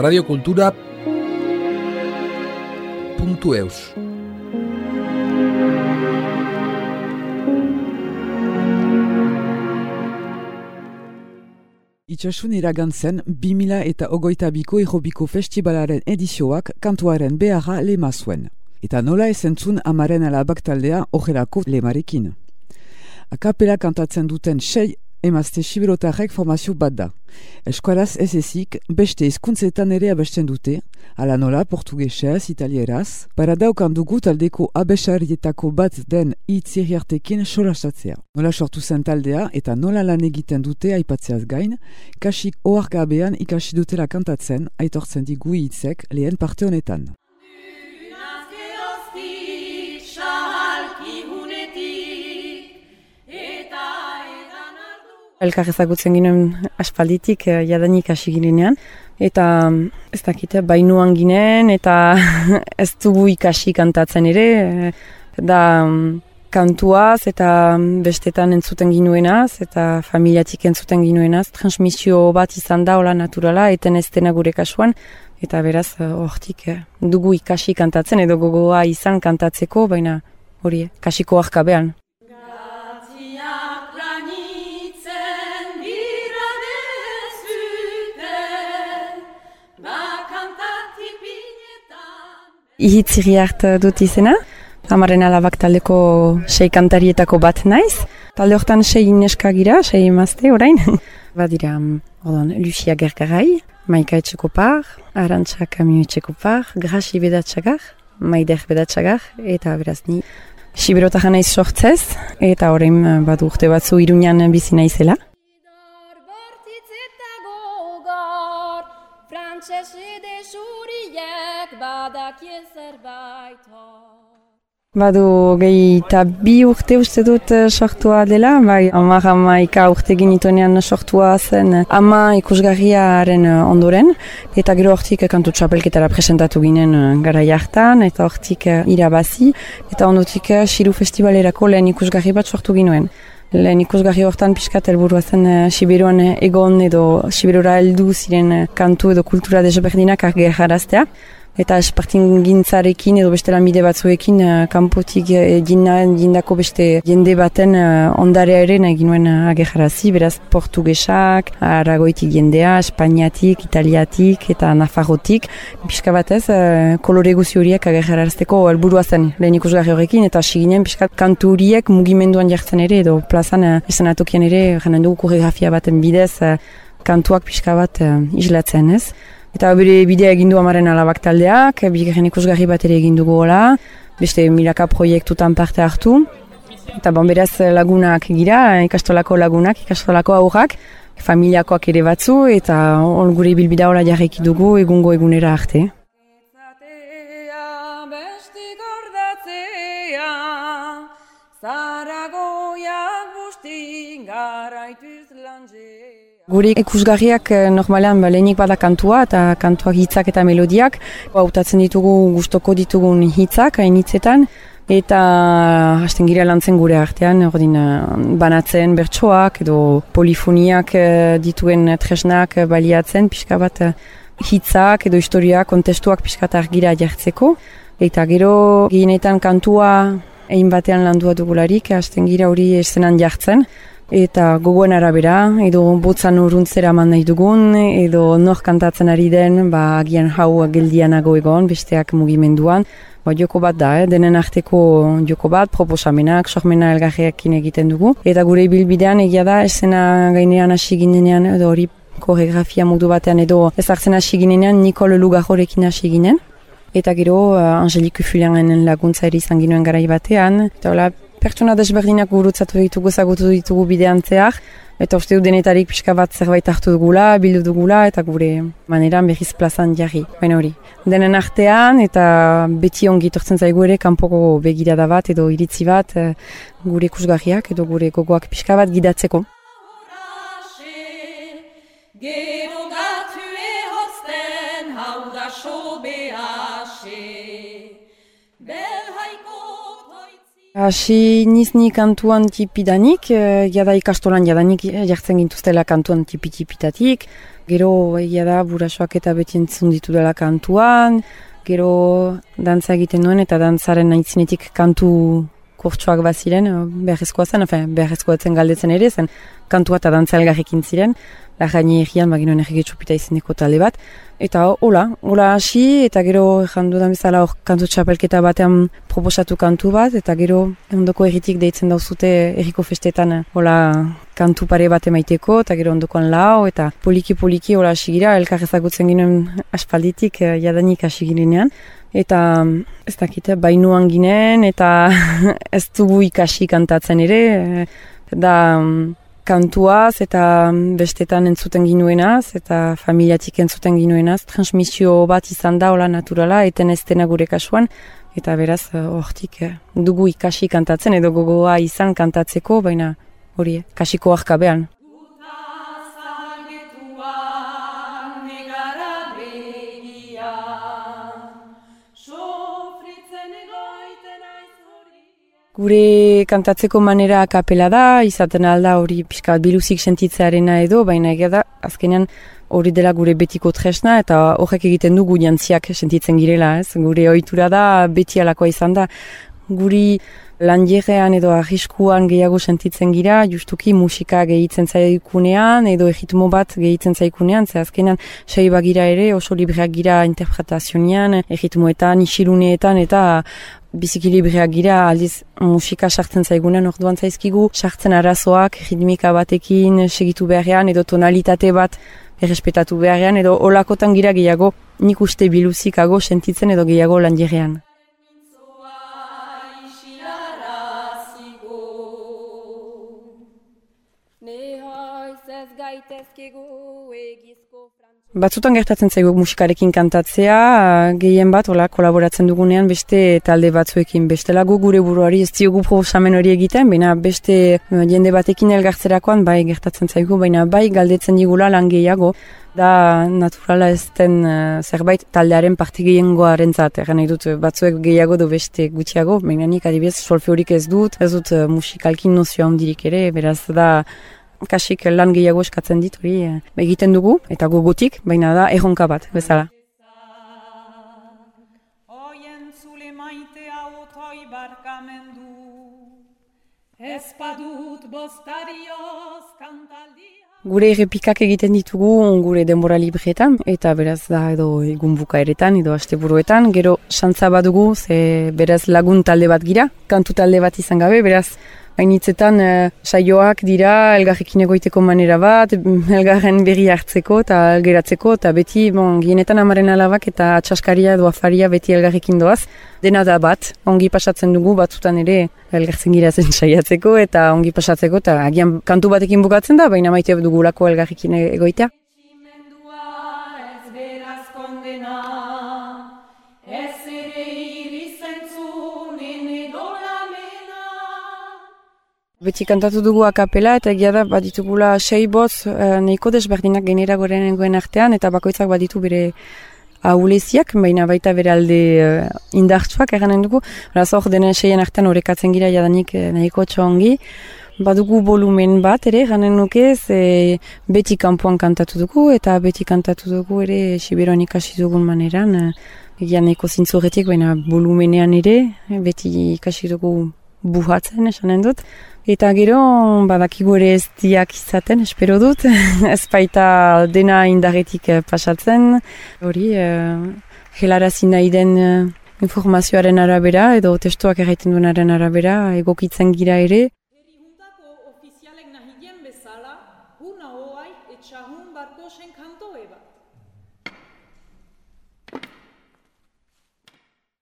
radiokultura.eus Itxasun iragantzen, 2000 eta ogoita biko errobiko festivalaren edizioak kantuaren beharra lema zuen. Eta nola esentzun amaren alabak taldea ojerako lemarekin. Akapela kantatzen duten sei emazte siberotarrek formazio bat da. Eskualaz ez ezik, beste izkuntzetan ere abesten dute, ala nola portugesez, italieraz, para daukan dugu taldeko abesarietako bat den itziriartekin solastatzea. Nola sortu zen taldea eta nola lan egiten dute aipatzeaz gain, kasik oargabean ikasi dutela kantatzen, aitortzen digu hitzek lehen parte honetan. Elkar ezagutzen ginen aspalditik eh, jadanik hasi ginenean. Eta mm, ez dakite, bainuan ginen eta ez dugu ikasi kantatzen ere. Eh, da mm, kantuaz eta mm, bestetan entzuten ginuenaz eta familiatik entzuten ginuenaz. Transmisio bat izan da, hola naturala, eten ez dena gure kasuan. Eta beraz, eh, hortik dugu ikasi kantatzen edo gogoa izan kantatzeko, baina hori, kasiko arkabean. Ihitziri hart dut izena. Amaren alabak taldeko sei kantarietako bat naiz. Talde hortan sei neska gira, sei emazte orain. Badira, odon, Lucia Gergarai, Maika etxeko par, Arantxa Kamio etxeko par, Grasi bedatxagar, Maider bedatxagar, eta beraz ni Siberota naiz sortzez, eta orain bat urte batzu irunian bizi naizela. Badu gehi eta bi urte uste dut eh, sortua dela, bai amar amaika urte ginitonean sortua zen ama ikusgarriaren eh, ondoren, eta gero hortik kantu txapelketara presentatu ginen eh, gara jartan, eta hortik irabazi, eta ondotik Siru Festivalerako lehen ikusgarri bat sortu ginuen. Lehen ikusgarri hortan pixkat elburua zen Siberuan egon edo Siberura heldu ziren kantu edo kultura desberdinak argi jaraztea eta espartin gintzarekin edo beste lanbide batzuekin uh, kanpotik uh, beste jende baten uh, ondarea ere nahi ginuen agejarazi, beraz portugesak, aragoitik jendea, espainiatik, italiatik eta nafarrotik, pixka batez uh, kolore guzi horiek agejarazteko helburua zen lehen ikusgarri horrekin. Eta siginen pixka kantu horiek mugimenduan jartzen ere edo plazan uh, esan atokian ere jenen dugu koreografia baten bidez uh, kantuak pixka bat uh, islatzen ez. Eta bere bidea egin du amaren alabak taldeak, bigarren ikusgarri bat ere egin dugu hola, beste milaka proiektutan parte hartu. Eta bon, beraz lagunak gira, ikastolako lagunak, ikastolako aurrak, familiakoak ere batzu, eta on gure bilbida hola jarreki dugu egungo egunera arte. Zaragoiak bustin garaituz Gure ikusgarriak eh, normalean ba, lehenik bada kantua eta kantuak hitzak eta melodiak. Hautatzen ditugu gustoko ditugun hitzak hain hitzetan. Eta hasten gira lantzen gure artean, ordin, eh, banatzen bertsoak edo polifoniak eh, dituen tresnak baliatzen, pixka bat hitzak edo historiak, kontestuak pixka bat argira jartzeko. Eta gero gehienetan kantua egin batean landua dugularik, hasten gira hori eszenan jartzen eta gogoen arabera, edo botzan uruntzera man nahi dugun, edo nor kantatzen ari den, ba, agian hau geldianago egon, besteak mugimenduan. Ba, joko bat da, eh? denen arteko joko bat, proposamenak, sormena elgarreakin egiten dugu. Eta gure bilbidean egia da, esena gainean hasi ginenean, edo hori koreografia modu batean, edo ez hartzen hasi ginenean, Nikol Lugajorekin hasi ginen. Eta gero, uh, Angelik Ufulianen laguntza eri izan ginuen garai batean. Eta hola, pertsona desberdinak gurutzatu ditugu zagutu ditugu bidean zehar, eta uste du denetarik pixka bat zerbait hartu dugula, bildu dugula, eta gure maneran berriz plazan jarri. Baina hori, denen artean, eta beti ongi tortzen zaigu ere, kanpoko begirada bat edo iritzi bat, eh, gure kusgarriak edo gure gogoak pixka bat gidatzeko. Hasi nizni kantuan tipidanik, e, jada ikastolan jadanik jartzen gintuztela kantuan tipi-tipitatik, gero egia da burasoak eta beti entzun ditu dela kantuan, gero dantza egiten duen eta dantzaren aitzinetik kantu kurtsuak baziren, beharrezkoa zen, beharrezkoa zen galdetzen ere, zen kantua eta dantza elgarrekin ziren, lajaini egian baginoen erregetxupita izeneko talde bat, Eta hola, hola hasi, eta gero jandu da bezala hor kantu txapelketa batean proposatu kantu bat, eta gero ondoko erritik deitzen dauzute erriko festetan hola kantu pare bat emaiteko, eta gero ondokoan lau, eta poliki-poliki hola hasi gira, elkar ezagutzen ginen aspalditik eh, jadanik hasi ginean. Eta ez dakit, bainuan ginen, eta ez dugu ikasi kantatzen ere, eh, da kantuaz eta bestetan entzuten ginuenaz eta familiatik entzuten ginuenaz. Transmisio bat izan da, hola naturala, eten ez dena gure kasuan. Eta beraz, eh, hortik uh, dugu ikasi kantatzen edo gogoa izan kantatzeko, baina hori, kasiko arkabean. Gure kantatzeko manera kapela da, izaten alda hori pixka biluzik sentitzearena edo, baina egia da, azkenean hori dela gure betiko tresna eta horrek egiten du jantziak sentitzen girela, ez? Gure ohitura da beti alakoa izan da, guri lanjerean edo arriskuan gehiago sentitzen gira, justuki musika gehitzen zaikunean edo egitmo bat gehitzen zaikunean, ze azkenean sei bagira ere oso libreak gira interpretazionian, egitmoetan, isiluneetan eta biziki libreak gira, aldiz musika sartzen zaigunen orduan zaizkigu, sartzen arazoak, ritmika batekin segitu beharrean, edo tonalitate bat errespetatu beharrean, edo olakotan gira gehiago nik uste biluzikago sentitzen edo gehiago lan Batzutan gertatzen zaigu musikarekin kantatzea, gehien bat, hola, kolaboratzen dugunean beste talde batzuekin. Beste lagu gure buruari ez diogu proposamen hori egiten, baina beste eh, jende batekin elgartzerakoan bai gertatzen zaigu, baina bai galdetzen digula lan gehiago. Da naturala ez den uh, zerbait taldearen parte gehiengoaren zat, nahi dut batzuek gehiago du beste gutxiago, baina nik adibidez solfe horik ez dut, ez dut uh, musikalkin nozioa ondirik ere, beraz da kasik lan gehiago eskatzen dit hori eh, egiten dugu eta gogotik, baina da erronka bat, bezala. Gure errepikak egiten ditugu gure denbora libreetan, eta beraz da edo egun bukaeretan, edo asteburuetan, gero santza badugu, ze beraz lagun talde bat gira, kantu talde bat izan gabe, beraz hainitzetan uh, saioak dira elgarrekin egoiteko manera bat, elgarren berri hartzeko eta geratzeko, eta beti, bon, gienetan amaren alabak eta atxaskaria edo afaria beti elgarrekin doaz. Dena da bat, ongi pasatzen dugu batzutan ere elgartzen gira zen saiatzeko eta ongi pasatzeko, eta agian kantu batekin bukatzen da, baina maite dugulako elgarrekin egoitea. Beti kantatu dugu akapela eta egia da baditugula sei boz e, nahiko desberdinak genera gorenengoen artean eta bakoitzak baditu bere ahuleziak, baina baita bere alde uh, indartsuak eranen dugu. Beraz hor denen seien artean horrekatzen gira jadanik uh, nahiko txongi. Badugu volumen bat ere, ganen nuke, ze beti kanpoan kantatu dugu eta beti kantatu dugu ere Siberoan ikasi dugun maneran. Egia nahiko zintzurretik, baina volumenean ere, beti ikasi dugu buhatzen, esanen dut. Eta gero, badakigu ere ez diak izaten, espero dut. ez baita dena indaretik eh, pasatzen. Hori, uh, helarazi nahi den uh, informazioaren arabera, edo testuak erraiten duenaren arabera, egokitzen gira ere.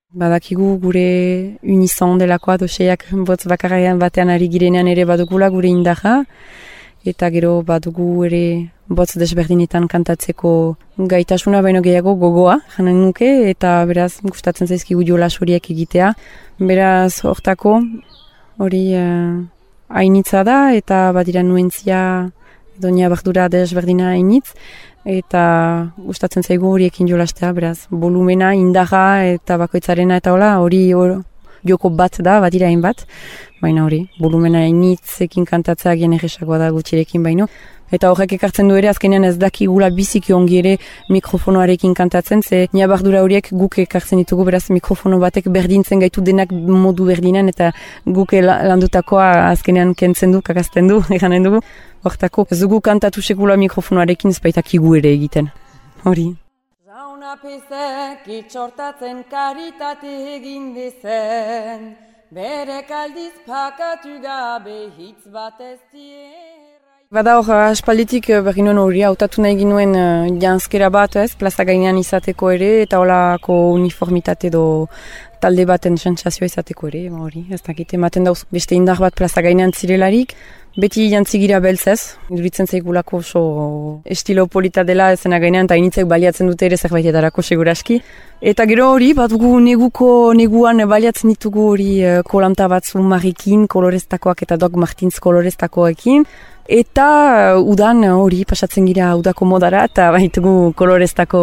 Badakigu gure unison delakoa doseiak botz bakarrean batean ari girenean ere badugula gure indaja. Eta gero badugu ere botz desberdinetan kantatzeko gaitasuna baino gehiago gogoa, janen nuke, eta beraz gustatzen zaizkigu jolas horiek egitea. Beraz hortako hori uh, hainitza da eta badira nuentzia donia bardura desberdina hainitz eta gustatzen zaigu horiekin jolastea, beraz, volumena, indaga eta bakoitzarena eta hola, hori joko bat da, bat irain bat, baina hori, volumena initzekin kantatzea gian egesakoa da gutxirekin baino. Eta horrek ekartzen du ere, azkenean ez daki gula biziki ongi ere mikrofonoarekin kantatzen, ze niabardura horiek guk ekartzen ditugu, beraz mikrofono batek berdintzen gaitu denak modu berdinan, eta guk landutakoa azkenean kentzen du, kakazten du, eganen dugu. Hortako, ez dugu kantatu sekula mikrofonoarekin ez baitak ere egiten. Hori. Zauna pizek itxortatzen karitate egin dizen, bere kaldiz pakatu gabe hitz bat ez Bada hor, aspalditik eh, berri nuen hori, hautatu nahi ginuen uh, janskera bat, ez, plaza gainean izateko ere, eta holako uniformitate do talde baten sentsazioa izateko ere, hori, ez dakit, ematen dauz, beste indar bat plaza gainean zirelarik, beti jantzigira beltzez, iduritzen zaigulako oso estilo polita dela ezena gainean, eta initzek baliatzen dute ere zerbait edarako seguraski. Eta gero hori, bat gu neguko neguan baliatzen ditugu hori kolanta batzu marikin, koloreztakoak eta dog martins koloreztakoekin, Eta uh, udan hori pasatzen gira udako modara eta baitugu koloreztako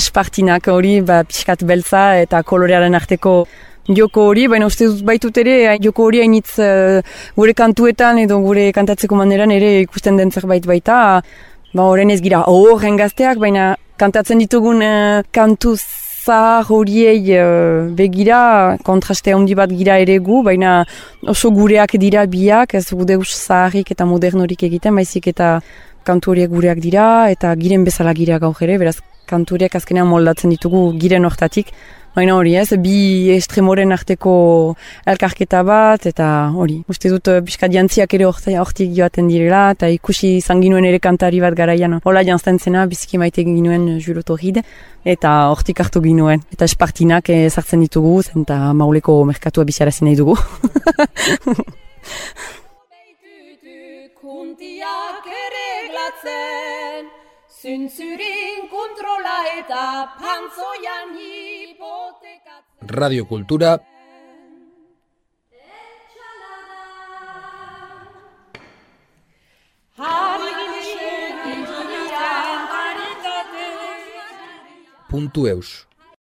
espartinak hori ba, pixkat beltza eta kolorearen arteko joko hori, baina uste dut baitut ere joko hori hainitz uh, gure kantuetan edo gure kantatzeko maneran ere ikusten den zerbait baita. Ba horren ez gira horren gazteak, baina kantatzen ditugun uh, kantuz zahar horiei uh, begira, kontraste handi bat gira ere gu, baina oso gureak dira biak, ez gude zaharrik eta modernorik egiten, baizik eta kantu horiek gureak dira, eta giren bezala gira gaur ere, beraz kantu horiek azkenean moldatzen ditugu giren hortatik, Baina hori ez, bi estremoren arteko elkarketa bat, eta hori, uste dut eh, jantziak ere hortik joaten direla, eta ikusi izan ginuen ere kantari bat garaian, hola jantzen zena, biziki maite ginuen juroto hid, eta hortik hartu ginuen. Eta espartinak ezartzen ditugu, eta mauleko merkatua bizarazen nahi dugu. Kuntiak ere glatzen, Zuntzurin kontrola eta pantzoian hipotekatzen. Radio Kultura. Puntu eus.